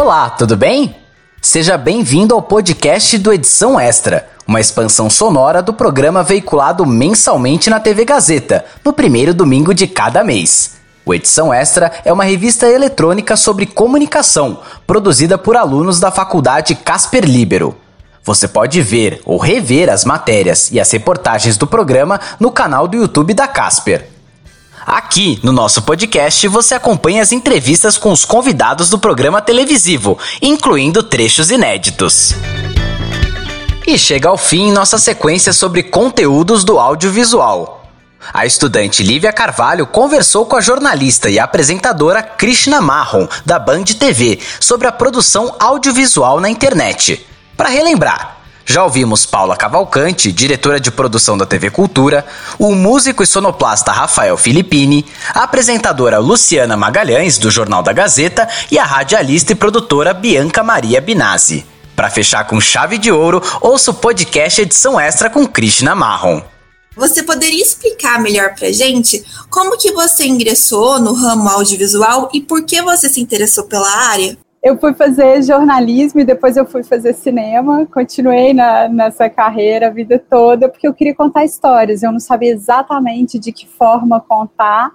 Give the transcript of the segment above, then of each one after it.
Olá, tudo bem? Seja bem-vindo ao podcast do Edição Extra, uma expansão sonora do programa veiculado mensalmente na TV Gazeta, no primeiro domingo de cada mês. O Edição Extra é uma revista eletrônica sobre comunicação, produzida por alunos da Faculdade Casper Libero. Você pode ver ou rever as matérias e as reportagens do programa no canal do YouTube da Casper. Aqui no nosso podcast você acompanha as entrevistas com os convidados do programa televisivo, incluindo trechos inéditos. E chega ao fim nossa sequência sobre conteúdos do audiovisual. A estudante Lívia Carvalho conversou com a jornalista e apresentadora Krishna Marron, da Band TV, sobre a produção audiovisual na internet. Para relembrar, já ouvimos Paula Cavalcante, diretora de produção da TV Cultura, o músico e sonoplasta Rafael Filippini, a apresentadora Luciana Magalhães, do Jornal da Gazeta, e a radialista e produtora Bianca Maria Binazzi. Para fechar com chave de ouro, ouça o podcast Edição Extra com Krishna Marron. Você poderia explicar melhor pra gente como que você ingressou no ramo audiovisual e por que você se interessou pela área? Eu fui fazer jornalismo e depois eu fui fazer cinema. Continuei na, nessa carreira a vida toda porque eu queria contar histórias. Eu não sabia exatamente de que forma contar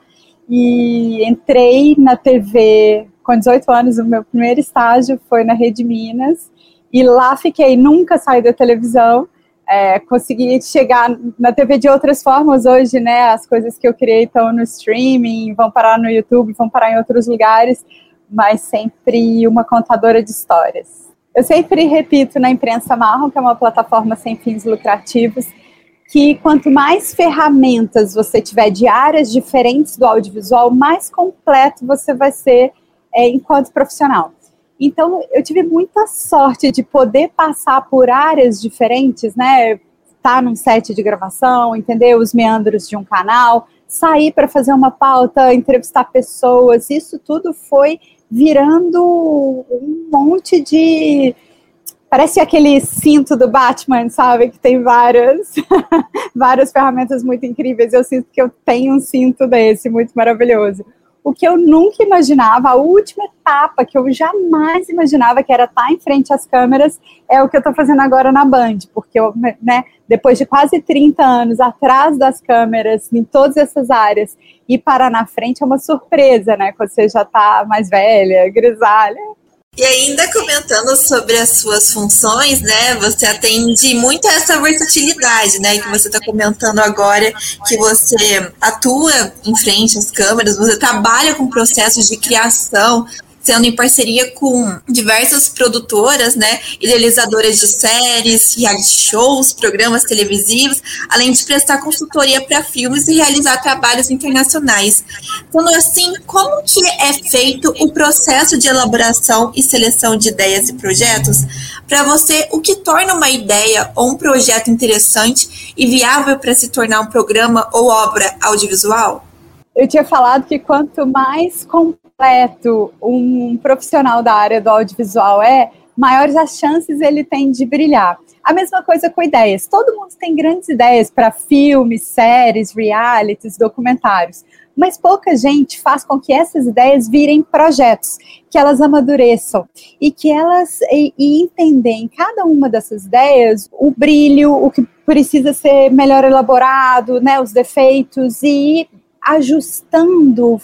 e entrei na TV com 18 anos. O meu primeiro estágio foi na Rede Minas e lá fiquei. Nunca saí da televisão. É, consegui chegar na TV de outras formas hoje, né? As coisas que eu criei estão no streaming, vão parar no YouTube, vão parar em outros lugares mas sempre uma contadora de histórias. Eu sempre repito na imprensa marrom, que é uma plataforma sem fins lucrativos, que quanto mais ferramentas você tiver de áreas diferentes do audiovisual, mais completo você vai ser é, enquanto profissional. Então, eu tive muita sorte de poder passar por áreas diferentes, né? Estar tá num set de gravação, entender os meandros de um canal, sair para fazer uma pauta, entrevistar pessoas, isso tudo foi virando um monte de. Parece aquele cinto do Batman, sabe? Que tem várias, várias ferramentas muito incríveis. Eu sinto que eu tenho um cinto desse, muito maravilhoso o que eu nunca imaginava, a última etapa que eu jamais imaginava que era estar em frente às câmeras, é o que eu estou fazendo agora na Band, porque eu, né, depois de quase 30 anos atrás das câmeras, em todas essas áreas, e parar na frente é uma surpresa, né, quando você já está mais velha, grisalha, e ainda comentando sobre as suas funções, né? Você atende muito essa versatilidade, né? Que você está comentando agora, que você atua em frente às câmeras, você trabalha com processos de criação, sendo em parceria com diversas produtoras, né, idealizadoras de séries, reality shows, programas televisivos, além de prestar consultoria para filmes e realizar trabalhos internacionais. Sendo assim, como que é feito o processo de elaboração e seleção de ideias e projetos? Para você, o que torna uma ideia ou um projeto interessante e viável para se tornar um programa ou obra audiovisual? Eu tinha falado que quanto mais completo um profissional da área do audiovisual é, maiores as chances ele tem de brilhar. A mesma coisa com ideias. Todo mundo tem grandes ideias para filmes, séries, realities, documentários, mas pouca gente faz com que essas ideias virem projetos, que elas amadureçam e que elas e, e entender em cada uma dessas ideias o brilho, o que precisa ser melhor elaborado, né, os defeitos e ajustando,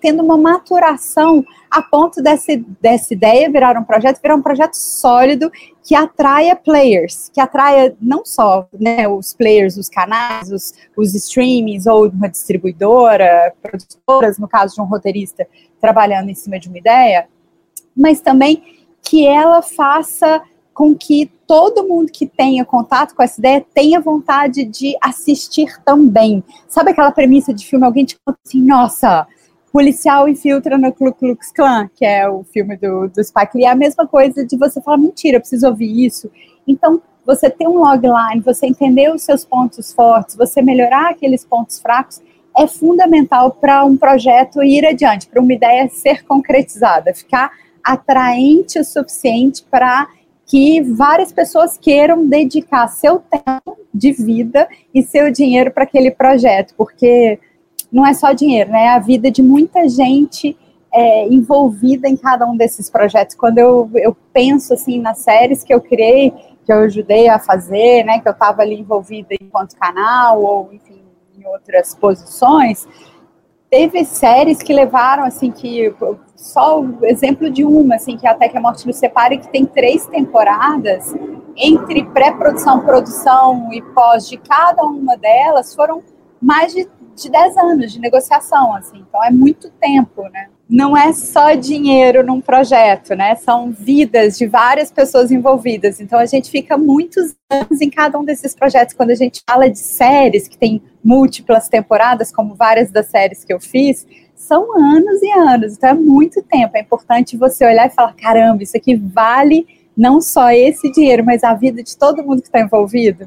tendo uma maturação a ponto dessa, dessa ideia virar um projeto, virar um projeto sólido que atraia players, que atraia não só né, os players, os canais, os, os streamings ou uma distribuidora, produtoras, no caso de um roteirista trabalhando em cima de uma ideia, mas também que ela faça com que todo mundo que tenha contato com essa ideia tenha vontade de assistir também. Sabe aquela premissa de filme, alguém te conta assim, nossa, policial infiltra no Ku Klux Klan, que é o filme do, do Spike Lee, é a mesma coisa de você falar, mentira, eu preciso ouvir isso. Então, você ter um logline, você entender os seus pontos fortes, você melhorar aqueles pontos fracos, é fundamental para um projeto ir adiante, para uma ideia ser concretizada, ficar atraente o suficiente para que várias pessoas queiram dedicar seu tempo de vida e seu dinheiro para aquele projeto, porque não é só dinheiro, né? É a vida de muita gente é, envolvida em cada um desses projetos. Quando eu, eu penso assim nas séries que eu criei, que eu ajudei a fazer, né, que eu estava ali envolvida enquanto canal ou enfim em outras posições, teve séries que levaram assim que só o exemplo de uma assim que até que a morte nos separe que tem três temporadas entre pré-produção, produção e pós de cada uma delas foram mais de, de 10 anos de negociação assim então é muito tempo né não é só dinheiro num projeto, né? São vidas de várias pessoas envolvidas. Então a gente fica muitos anos em cada um desses projetos. Quando a gente fala de séries que tem múltiplas temporadas, como várias das séries que eu fiz, são anos e anos. Então é muito tempo. É importante você olhar e falar: caramba, isso aqui vale não só esse dinheiro, mas a vida de todo mundo que está envolvido.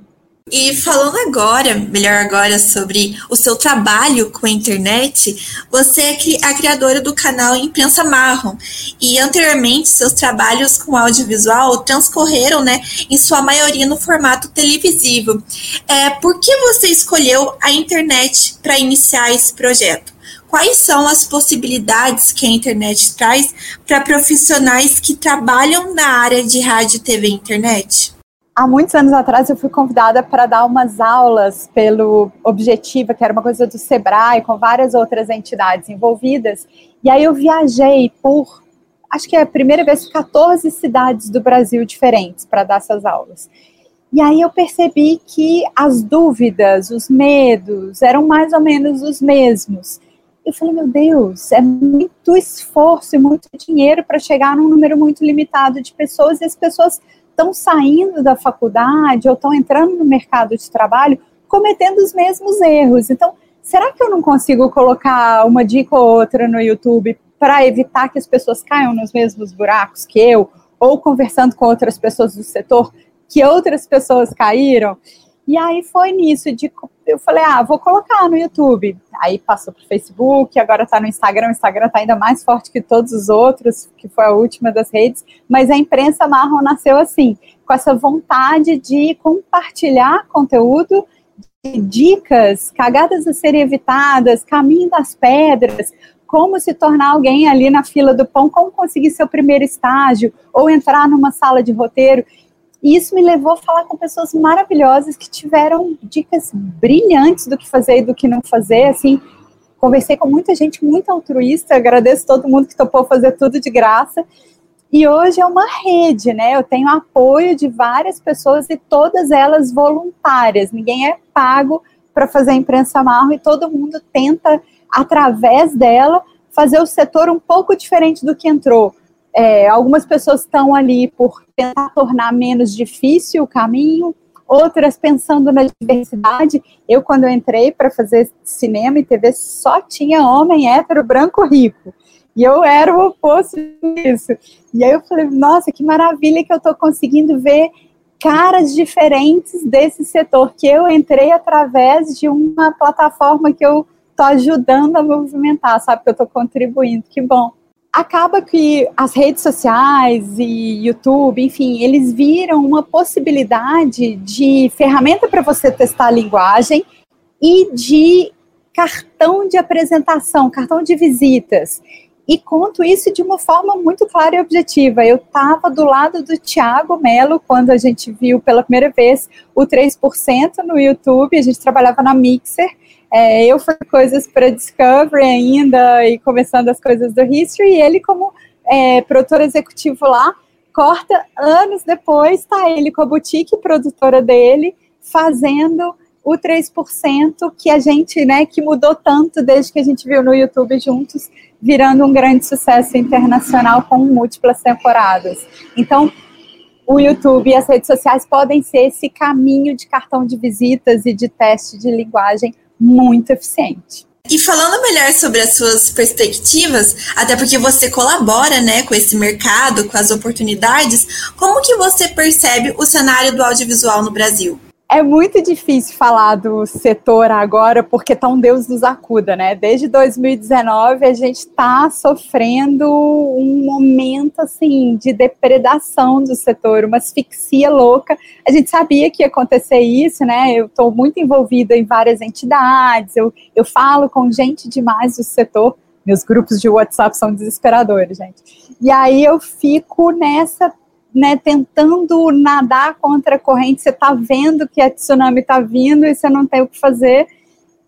E falando agora, melhor agora, sobre o seu trabalho com a internet, você é a criadora do canal Imprensa Marrom. E anteriormente, seus trabalhos com audiovisual transcorreram, né, em sua maioria no formato televisivo. É, por que você escolheu a internet para iniciar esse projeto? Quais são as possibilidades que a internet traz para profissionais que trabalham na área de rádio, TV e internet? Há muitos anos atrás eu fui convidada para dar umas aulas pelo Objetiva, que era uma coisa do Sebrae, com várias outras entidades envolvidas. E aí eu viajei por, acho que é a primeira vez, 14 cidades do Brasil diferentes para dar essas aulas. E aí eu percebi que as dúvidas, os medos eram mais ou menos os mesmos. Eu falei, meu Deus, é muito esforço e muito dinheiro para chegar num número muito limitado de pessoas e as pessoas estão saindo da faculdade ou estão entrando no mercado de trabalho cometendo os mesmos erros. Então, será que eu não consigo colocar uma dica ou outra no YouTube para evitar que as pessoas caiam nos mesmos buracos que eu, ou conversando com outras pessoas do setor que outras pessoas caíram? E aí foi nisso de eu falei, ah, vou colocar no YouTube. Aí passou para o Facebook, agora está no Instagram. O Instagram está ainda mais forte que todos os outros, que foi a última das redes. Mas a imprensa marrom nasceu assim, com essa vontade de compartilhar conteúdo, de dicas, cagadas a serem evitadas, caminho das pedras, como se tornar alguém ali na fila do pão, como conseguir seu primeiro estágio, ou entrar numa sala de roteiro. E isso me levou a falar com pessoas maravilhosas que tiveram dicas brilhantes do que fazer e do que não fazer. Assim, conversei com muita gente muito altruísta, agradeço todo mundo que topou fazer tudo de graça. E hoje é uma rede, né? Eu tenho apoio de várias pessoas e todas elas voluntárias. Ninguém é pago para fazer a imprensa marrom e todo mundo tenta, através dela, fazer o setor um pouco diferente do que entrou é, algumas pessoas estão ali por tentar tornar menos difícil o caminho, outras pensando na diversidade. Eu, quando eu entrei para fazer cinema e TV, só tinha homem hétero, branco, rico. E eu era o oposto disso. E aí eu falei, nossa, que maravilha que eu estou conseguindo ver caras diferentes desse setor, que eu entrei através de uma plataforma que eu estou ajudando a movimentar, sabe? Que eu estou contribuindo. Que bom acaba que as redes sociais e YouTube, enfim, eles viram uma possibilidade de ferramenta para você testar a linguagem e de cartão de apresentação, cartão de visitas. E conto isso de uma forma muito clara e objetiva. Eu estava do lado do Tiago Melo quando a gente viu pela primeira vez o 3% no YouTube. A gente trabalhava na Mixer é, eu fui coisas para Discovery ainda e começando as coisas do History, e ele, como é, produtor executivo lá, corta anos depois, está ele com a boutique produtora dele, fazendo o 3% que a gente, né, que mudou tanto desde que a gente viu no YouTube juntos, virando um grande sucesso internacional com múltiplas temporadas. Então, o YouTube e as redes sociais podem ser esse caminho de cartão de visitas e de teste de linguagem muito eficiente. E falando melhor sobre as suas perspectivas, até porque você colabora, né, com esse mercado, com as oportunidades, como que você percebe o cenário do audiovisual no Brasil? É muito difícil falar do setor agora, porque tá um Deus nos acuda, né? Desde 2019 a gente está sofrendo um momento assim de depredação do setor, uma asfixia louca. A gente sabia que ia acontecer isso, né? Eu estou muito envolvida em várias entidades, eu, eu falo com gente demais do setor Meus grupos de WhatsApp são desesperadores, gente. E aí eu fico nessa, né, tentando nadar contra a corrente. Você está vendo que a tsunami está vindo e você não tem o que fazer.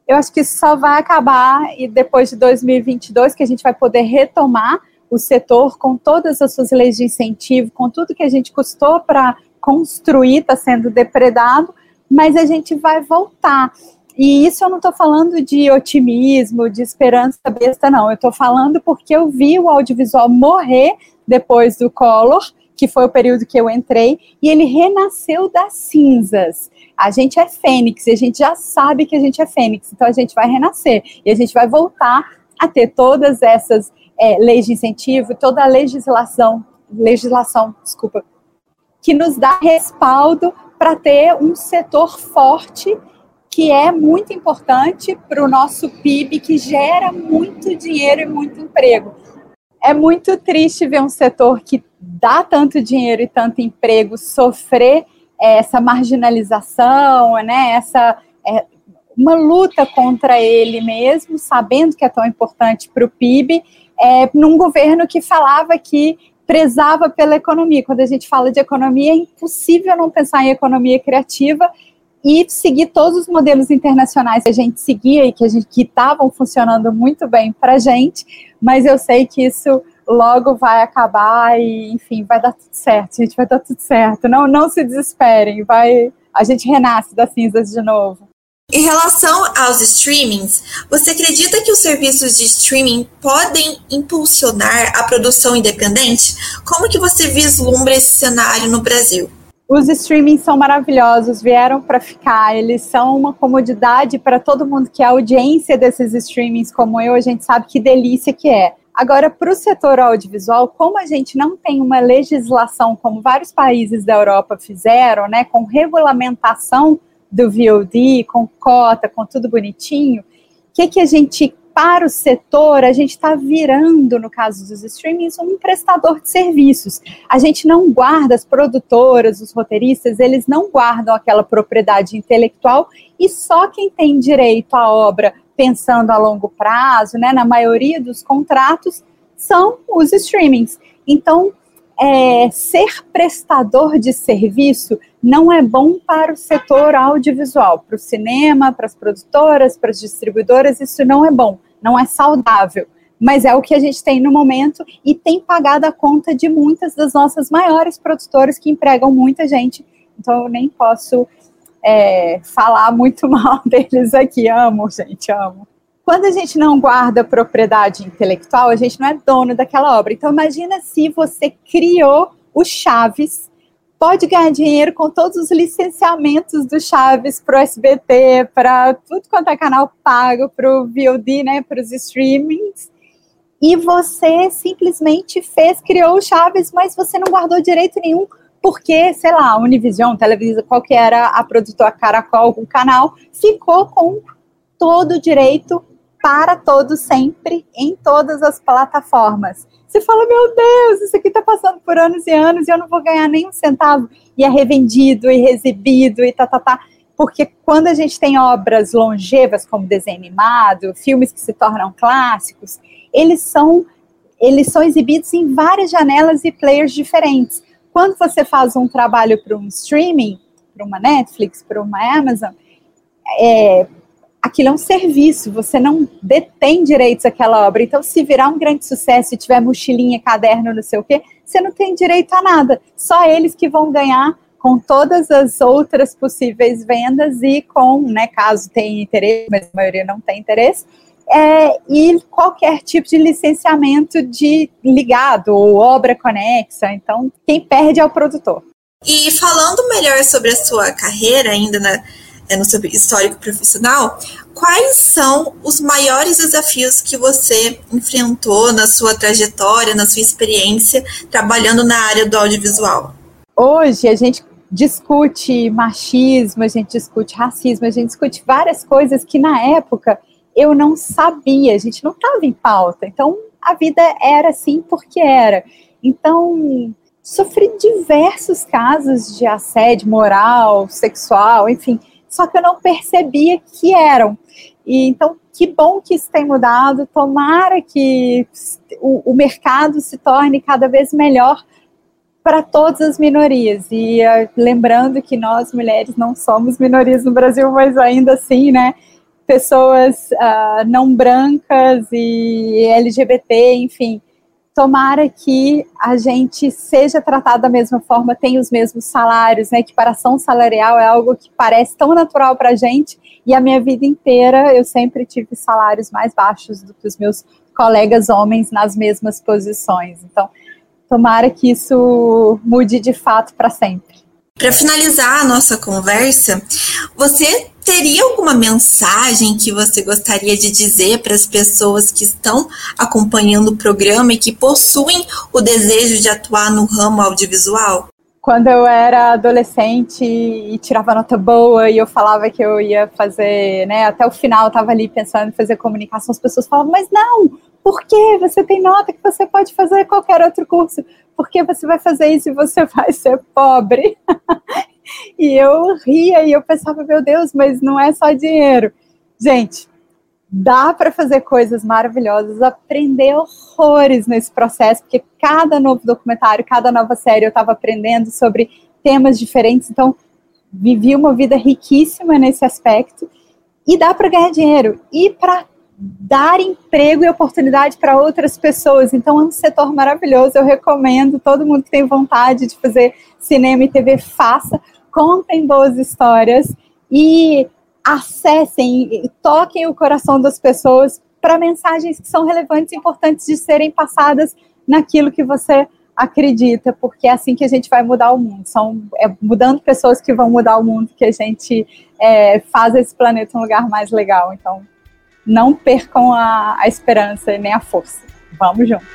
Eu acho que isso só vai acabar e depois de 2022 que a gente vai poder retomar o setor com todas as suas leis de incentivo, com tudo que a gente custou para construir, está sendo depredado, mas a gente vai voltar. E isso eu não estou falando de otimismo, de esperança besta, não. Eu estou falando porque eu vi o audiovisual morrer depois do Collor, que foi o período que eu entrei, e ele renasceu das cinzas. A gente é fênix, e a gente já sabe que a gente é fênix, então a gente vai renascer, e a gente vai voltar a ter todas essas é, leis de incentivo, toda a legislação, legislação, desculpa, que nos dá respaldo para ter um setor forte que é muito importante para o nosso PIB, que gera muito dinheiro e muito emprego. É muito triste ver um setor que dá tanto dinheiro e tanto emprego sofrer é, essa marginalização, né, essa é, uma luta contra ele mesmo, sabendo que é tão importante para o PIB, é, num governo que falava que prezava pela economia. Quando a gente fala de economia, é impossível não pensar em economia criativa e seguir todos os modelos internacionais que a gente seguia e que estavam funcionando muito bem para a gente, mas eu sei que isso logo vai acabar e, enfim, vai dar tudo certo, gente, vai dar tudo certo. Não, não se desesperem, vai, a gente renasce das cinzas de novo. Em relação aos streamings, você acredita que os serviços de streaming podem impulsionar a produção independente? Como que você vislumbra esse cenário no Brasil? Os streamings são maravilhosos, vieram para ficar, eles são uma comodidade para todo mundo que é audiência desses streamings como eu, a gente sabe que delícia que é. Agora, para o setor audiovisual, como a gente não tem uma legislação como vários países da Europa fizeram, né, com regulamentação do VOD, com cota, com tudo bonitinho, o que, que a gente, para o setor, a gente está virando, no caso dos streamings, um prestador de serviços. A gente não guarda, as produtoras, os roteiristas, eles não guardam aquela propriedade intelectual e só quem tem direito à obra pensando a longo prazo, né, na maioria dos contratos, são os streamings. Então, é, ser prestador de serviço não é bom para o setor audiovisual, para o cinema, para as produtoras, para as distribuidoras, isso não é bom, não é saudável. Mas é o que a gente tem no momento e tem pagado a conta de muitas das nossas maiores produtoras que empregam muita gente. Então eu nem posso é, falar muito mal deles aqui. Amo, gente, amo. Quando a gente não guarda propriedade intelectual, a gente não é dono daquela obra. Então, imagina se você criou o Chaves, pode ganhar dinheiro com todos os licenciamentos do Chaves para o SBT, para tudo quanto é canal pago, para o VOD, né, para os streamings. E você simplesmente fez, criou o Chaves, mas você não guardou direito nenhum, porque, sei lá, Univision, Televisa, qual que era a produtora Caracol, o canal, ficou com todo o direito para todo sempre em todas as plataformas. Você fala, meu Deus, isso aqui está passando por anos e anos e eu não vou ganhar nem um centavo. E é revendido e exibido e tá, tá, tá. Porque quando a gente tem obras longevas, como desenho animado, filmes que se tornam clássicos, eles são, eles são exibidos em várias janelas e players diferentes. Quando você faz um trabalho para um streaming, para uma Netflix, para uma Amazon, é, aquilo é um serviço, você não detém direitos àquela obra. Então, se virar um grande sucesso e tiver mochilinha, caderno, não sei o quê, você não tem direito a nada. Só eles que vão ganhar com todas as outras possíveis vendas e com, né, caso tenha interesse, mas a maioria não tem interesse, é, e qualquer tipo de licenciamento de ligado ou obra conexa. Então, quem perde é o produtor. E falando melhor sobre a sua carreira ainda na é, no seu histórico profissional, quais são os maiores desafios que você enfrentou na sua trajetória, na sua experiência trabalhando na área do audiovisual? Hoje a gente discute machismo, a gente discute racismo, a gente discute várias coisas que na época eu não sabia, a gente não estava em pauta. Então a vida era assim porque era. Então sofri diversos casos de assédio moral, sexual, enfim, só que eu não percebia que eram. E então, que bom que isso tem mudado. Tomara que o, o mercado se torne cada vez melhor para todas as minorias. E uh, lembrando que nós, mulheres, não somos minorias no Brasil, mas ainda assim, né? Pessoas uh, não brancas e LGBT, enfim. Tomara que a gente seja tratado da mesma forma, tenha os mesmos salários, né? Equiparação salarial é algo que parece tão natural para a gente, e a minha vida inteira eu sempre tive salários mais baixos do que os meus colegas homens nas mesmas posições. Então, tomara que isso mude de fato para sempre. Para finalizar a nossa conversa, você teria alguma mensagem que você gostaria de dizer para as pessoas que estão acompanhando o programa e que possuem o desejo de atuar no ramo audiovisual? Quando eu era adolescente e tirava nota boa e eu falava que eu ia fazer, né, até o final eu estava ali pensando em fazer comunicação, as pessoas falavam, mas não, por que você tem nota que você pode fazer qualquer outro curso? Por que você vai fazer isso e você vai ser pobre? E eu ria e eu pensava, meu Deus, mas não é só dinheiro. Gente, dá para fazer coisas maravilhosas, aprender horrores nesse processo, porque cada novo documentário, cada nova série eu estava aprendendo sobre temas diferentes, então vivi uma vida riquíssima nesse aspecto e dá para ganhar dinheiro. E para dar emprego e oportunidade para outras pessoas. Então, é um setor maravilhoso. Eu recomendo todo mundo que tem vontade de fazer cinema e TV, faça. Contem boas histórias e acessem, toquem o coração das pessoas para mensagens que são relevantes e importantes de serem passadas naquilo que você acredita, porque é assim que a gente vai mudar o mundo. São é, mudando pessoas que vão mudar o mundo que a gente é, faz esse planeta um lugar mais legal. Então, não percam a, a esperança nem a força. Vamos junto.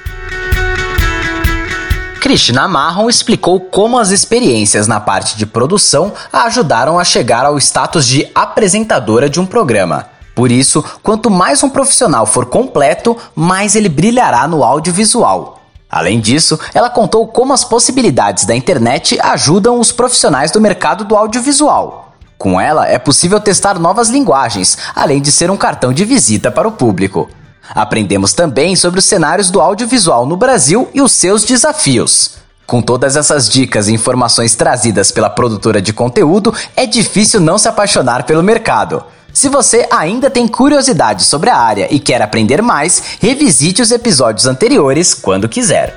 Cristina Marron explicou como as experiências na parte de produção a ajudaram a chegar ao status de apresentadora de um programa. Por isso, quanto mais um profissional for completo, mais ele brilhará no audiovisual. Além disso, ela contou como as possibilidades da internet ajudam os profissionais do mercado do audiovisual. Com ela, é possível testar novas linguagens, além de ser um cartão de visita para o público. Aprendemos também sobre os cenários do audiovisual no Brasil e os seus desafios. Com todas essas dicas e informações trazidas pela produtora de conteúdo, é difícil não se apaixonar pelo mercado. Se você ainda tem curiosidade sobre a área e quer aprender mais, revisite os episódios anteriores quando quiser.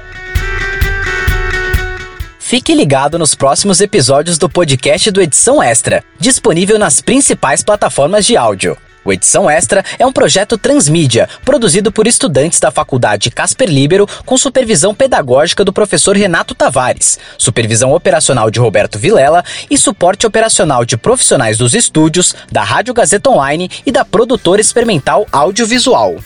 Fique ligado nos próximos episódios do podcast do Edição Extra, disponível nas principais plataformas de áudio. O Edição Extra é um projeto transmídia, produzido por estudantes da Faculdade Casper Libero, com supervisão pedagógica do professor Renato Tavares, supervisão operacional de Roberto Vilela e suporte operacional de profissionais dos estúdios, da Rádio Gazeta Online e da produtora experimental audiovisual.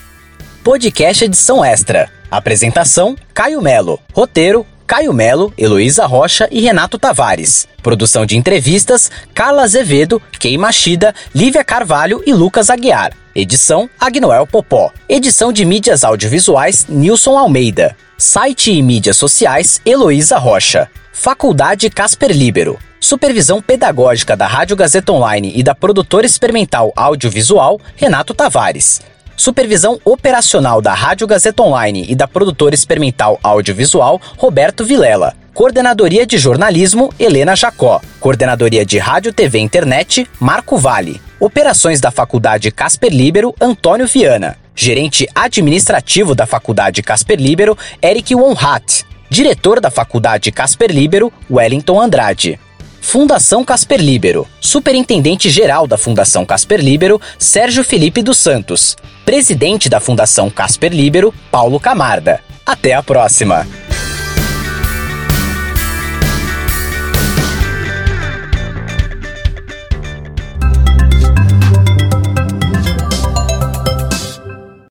Podcast Edição Extra. Apresentação: Caio Melo. Roteiro: Caio Melo, Heloísa Rocha e Renato Tavares. Produção de entrevistas: Carla Azevedo, Kei Machida, Lívia Carvalho e Lucas Aguiar. Edição: Agnoel Popó. Edição de mídias audiovisuais: Nilson Almeida. Site e mídias sociais: Heloísa Rocha. Faculdade Casper Libero. Supervisão pedagógica da Rádio Gazeta Online e da produtora experimental audiovisual: Renato Tavares. Supervisão operacional da Rádio Gazeta Online e da produtora experimental audiovisual Roberto Vilela. Coordenadoria de Jornalismo, Helena Jacó. Coordenadoria de Rádio, TV e Internet, Marco Vale. Operações da Faculdade Casper Libero, Antônio Viana. Gerente administrativo da Faculdade Casper Libero, Eric Wonhat. Diretor da Faculdade Casper Libero, Wellington Andrade. Fundação Casper Libero. Superintendente-geral da Fundação Casper Libero, Sérgio Felipe dos Santos. Presidente da Fundação Casper Libero, Paulo Camarda. Até a próxima!